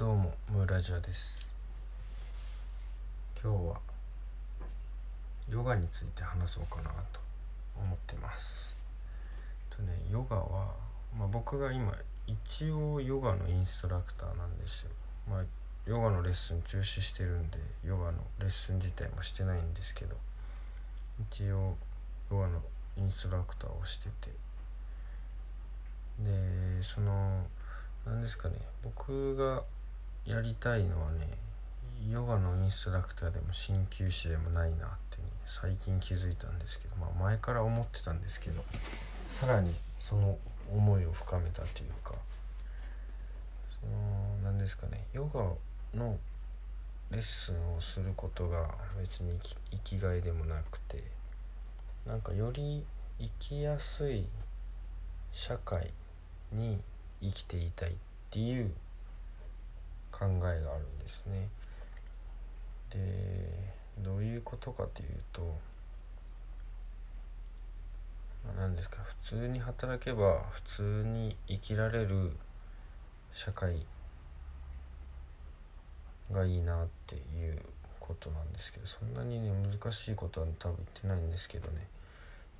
どうもムーラジオです。今日はヨガについて話そうかなと思ってます。とねヨガは、まあ、僕が今一応ヨガのインストラクターなんですよ。まあヨガのレッスン中止してるんでヨガのレッスン自体もしてないんですけど一応ヨガのインストラクターをしてて。でその何ですかね僕がやりたいのはねヨガのインストラクターでも鍼灸師でもないなって、ね、最近気づいたんですけどまあ前から思ってたんですけどさらにその思いを深めたというかその何ですかねヨガのレッスンをすることが別に生きがいでもなくてなんかより生きやすい社会に生きていたいっていう考えがあるんですね。でどういうことかというと何ですか普通に働けば普通に生きられる社会がいいなっていうことなんですけどそんなにね難しいことは多分言ってないんですけどね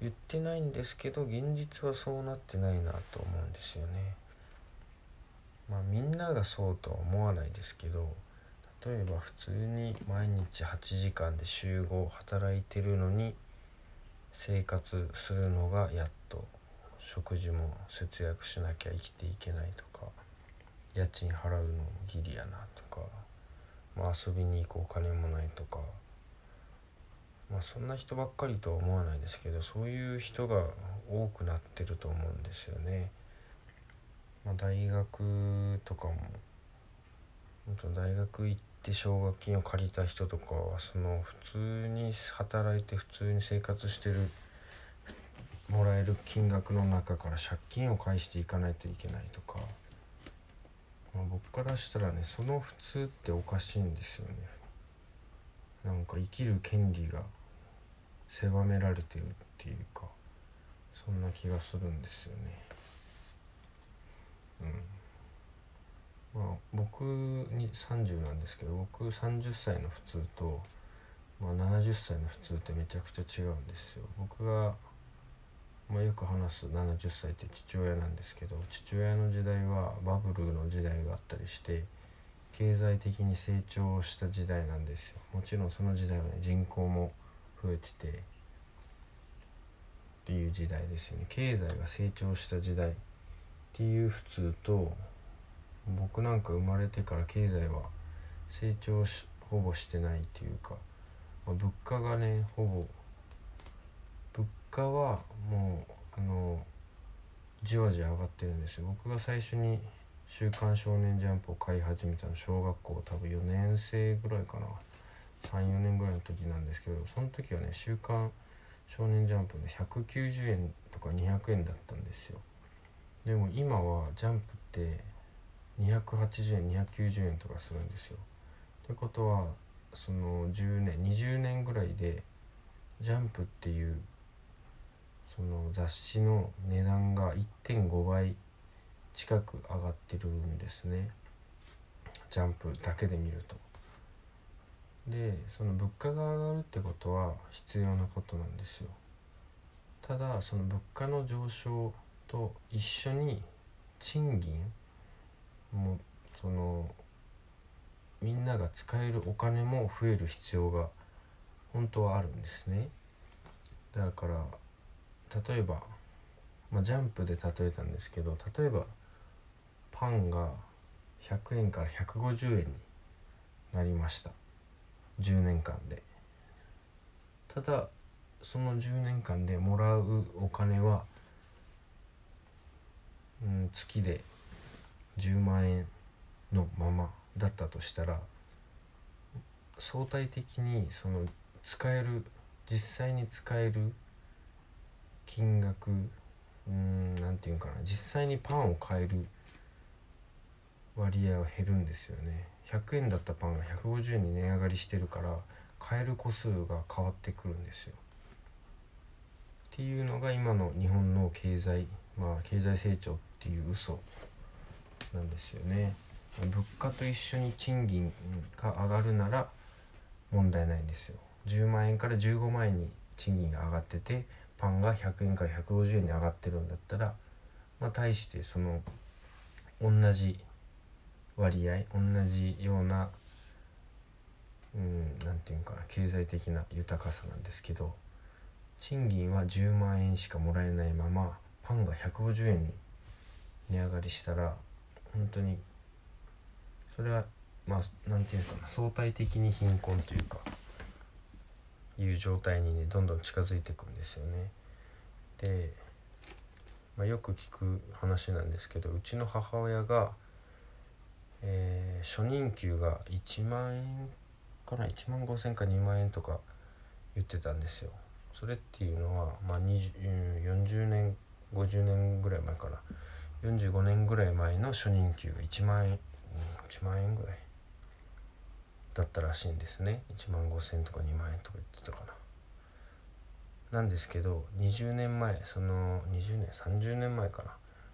言ってないんですけど現実はそうなってないなと思うんですよね。ながそうとは思わないですけど例えば普通に毎日8時間で週5働いてるのに生活するのがやっと食事も節約しなきゃ生きていけないとか家賃払うのもギリやなとか、まあ、遊びに行くお金もないとかまあそんな人ばっかりとは思わないですけどそういう人が多くなってると思うんですよね。まあ、大学とかも大学行って奨学金を借りた人とかはその普通に働いて普通に生活してるもらえる金額の中から借金を返していかないといけないとか、まあ、僕からしたらねその普通っておかしいんですよねなんか生きる権利が狭められてるっていうかそんな気がするんですよね。うん。まあ、僕に30なんですけど僕30歳の普通と、まあ、70歳の普通ってめちゃくちゃ違うんですよ。僕が、まあ、よく話す70歳って父親なんですけど父親の時代はバブルの時代があったりして経済的に成長した時代なんですよ。もちろんその時代はね人口も増えててっていう時代ですよね。経済が成長した時代。っていう普通と僕なんか生まれてから経済は成長しほぼしてないっていうか、まあ、物価がねほぼ物価はもうあのじわじわ上がってるんですよ。僕が最初に「週刊少年ジャンプ」を買い始めたの小学校多分4年生ぐらいかな。34年ぐらいの時なんですけどその時はね「週刊少年ジャンプ」で190円とか200円だったんですよ。でも今はジャンプって280円290円とかするんですよ。ってことはその10年20年ぐらいでジャンプっていうその雑誌の値段が1.5倍近く上がってるんですねジャンプだけで見ると。でその物価が上がるってことは必要なことなんですよ。ただその物価の上昇と一緒に賃金もそのみんなが使えるお金も増える必要が本当はあるんですね。だから例えば、まあ、ジャンプで例えたんですけど例えばパンが100円から150円になりました。10年間で。ただその10年間でもらうお金はうん、月で10万円のままだったとしたら相対的にその使える実際に使える金額うん何て言うかな実際にパンを買える割合は減るんですよね。100円だったパンが150円に値上がりしてるから買える個数が変わってくるんですよ。っていうのが今の日本の経済まあ経済成長っていう嘘なんですよね。物価と一緒に賃金が上がるなら問題ないんですよ。10万円から15万円に賃金が上がっててパンが100円から150円に上がってるんだったらまあ対してその同じ割合同じようなうん何て言うかな経済的な豊かさなんですけど賃金は10万円しかもらえないままパンが150円に値上がりしたら本当にそれはまあ何て言うかな相対的に貧困というかいう状態にねどんどん近づいていくんですよね。で、まあ、よく聞く話なんですけどうちの母親が、えー、初任給が1万円かな1万5,000か2万円とか言ってたんですよ。それっていうのは、まあ、40年50年ぐらい前から45年ぐらい前の初任給が1万円、うん、1万円ぐらいだったらしいんですね。1万5,000とか2万円とか言ってたかな。なんですけど20年前その20年30年前かな。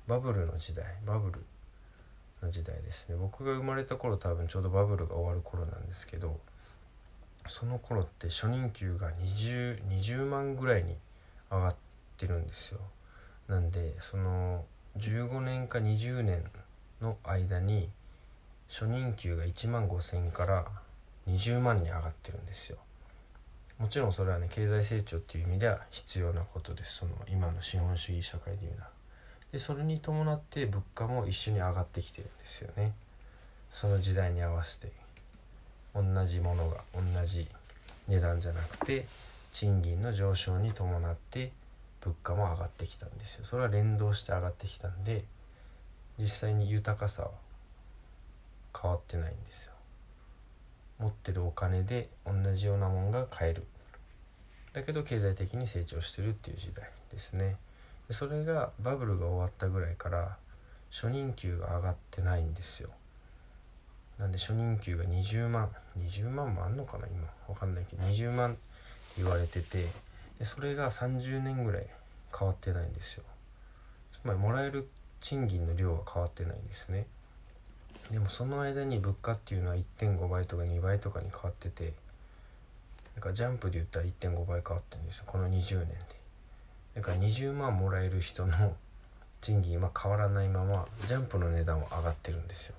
バブルの時代バブルの時代ですね。僕が生まれた頃多分ちょうどバブルが終わる頃なんですけどその頃って初任給が 20, 20万ぐらいに上がってるんですよ。なんでその15年か20年の間に初任給が1万5,000から20万に上がってるんですよ。もちろんそれはね経済成長っていう意味では必要なことです。その今の資本主義社会でいうなでそれに伴って物価も一緒に上がってきてるんですよね。その時代に合わせて。同じものが同じ値段じゃなくて賃金の上昇に伴って物価も上がってきたんですよ。それは連動して上がってきたんで実際に豊かさは変わってないんですよ。持ってるお金で同じようなもんが買える。だけど経済的に成長してるっていう時代ですね。それがバブルが終わったぐらいから初任給が上がってないんですよ。なんで初任給が20万20万もあんのかな今。わかんないけど20万って言われててでそれが30年ぐらい変わってないんですよ。つまりもらえる賃金の量は変わってないんですね。でもその間に物価っていうのは1.5倍とか2倍とかに変わっててだかジャンプで言ったら1.5倍変わってるんですよ。この20年で。だから20万もらえる人の 賃金は変わらないままジャンプの値段は上がってるんですよ。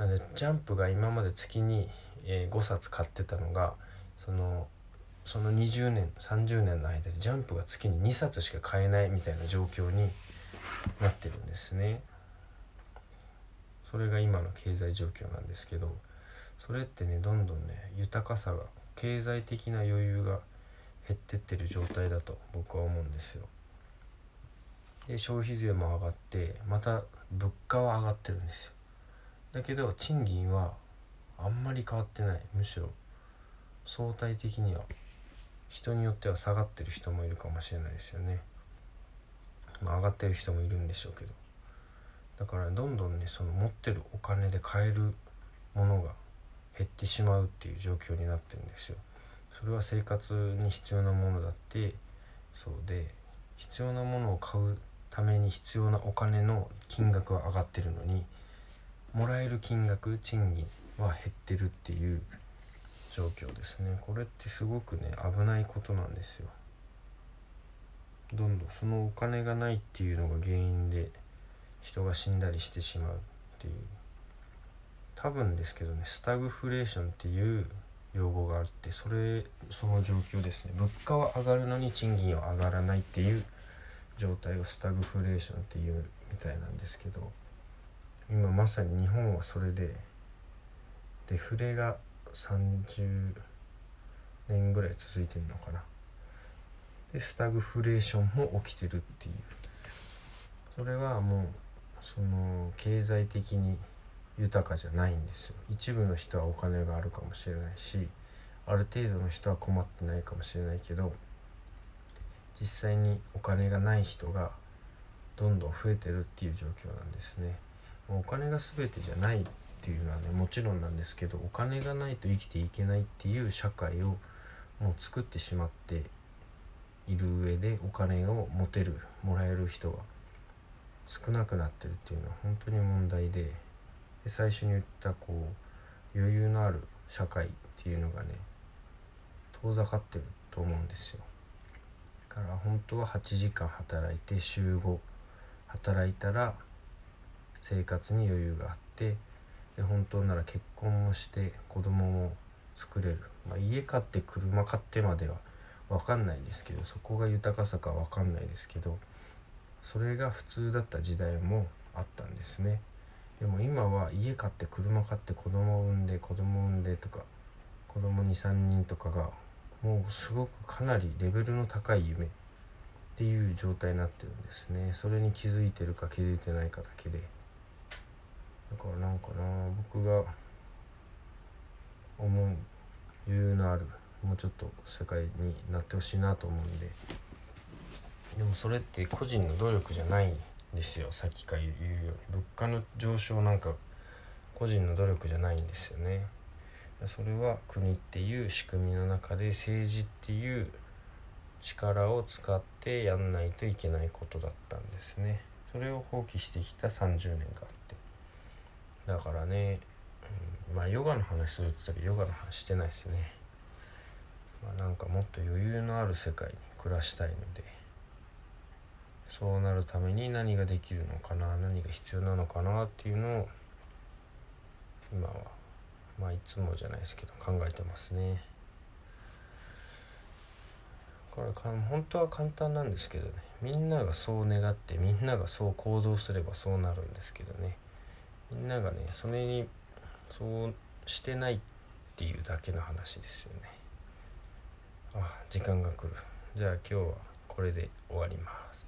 なのでジャンプが今まで月に、え5冊買ってたのがそのその20年30年の間でジャンプが月に2冊しか買えないみたいな状況になってるんですね。それが今の経済状況なんですけどそれってねどんどんね豊かさが経済的な余裕が減ってってる状態だと僕は思うんですよ。で消費税も上がってまた物価は上がってるんですよ。だけど賃金はあんまり変わってないむしろ相対的には人によっては下がってる人もいるかもしれないですよね。まあ、上がってる人もいるんでしょうけどだからどんどんねその持ってるお金で買えるものが減ってしまうっていう状況になってるんですよ。それは生活に必要なものだってそうで必要なものを買うために必要なお金の金額は上がってるのにもらえる金額賃金は減ってるっていう状況ですね。これってすごくね危ないことなんですよ。どんどんそのお金がないっていうのが原因で人が死んだりしてしまうっていう。多分ですけどねスタグフレーションっていう用語があってそれその状況ですね。物価は上がるのに賃金は上がらないっていう状態をスタグフレーションっていうみたいなんですけど今まさに日本はそれでデフレが30年ぐらい続いてるのかな。でスタグフレーションも起きてるっていう。それはもうその経済的に豊かじゃないんですよ。一部の人はお金があるかもしれないしある程度の人は困ってないかもしれないけど実際にお金がない人がどんどん増えてるっていう状況なんですね。お金が全てじゃないっていうのはねもちろんなんですけどお金がないと生きていけないっていう社会をもう作ってしまっている上でお金を持てるもらえる人が少なくなってるっていうのは本当に問題でで最初に言ったこう余裕のある社会っていうのがね遠ざかってると思うんですよ。だから本当は8時間働いて週5働いたら生活に余裕があってで本当なら結婚もして子供も作れる、まあ、家買って車買ってまでは分かんないですけどそこが豊かさか分かんないですけどそれが普通だった時代もあったんですね。でも今は家買って車買って子供を産んで子供を産んでとか子供23人とかがもうすごくかなりレベルの高い夢っていう状態になってるんですね。それに気づいてるか気づいてないかだけで。だからなんかな僕が思う余裕のあるもうちょっと世界になってほしいなと思うんで。でもそれって個人の努力じゃないんですよさっきから言うように。物価の上昇なんか個人の努力じゃないんですよね。それは国っていう仕組みの中で政治っていう力を使ってやんないといけないことだったんですね。それを放棄してきた30年がだからね、うん、まあヨガの話するって言ったけどヨガの話してないですね。まあ、なんかもっと余裕のある世界に暮らしたいのでそうなるために何ができるのかな何が必要なのかなっていうのを今はまあいつもじゃないですけど考えてますね。これか本当は簡単なんですけどね。みんながそう願ってみんながそう行動すればそうなるんですけどね。みんながねそれにそうしてないっていうだけの話ですよね。あ時間が来る。じゃあ今日はこれで終わります。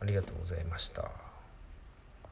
ありがとうございました。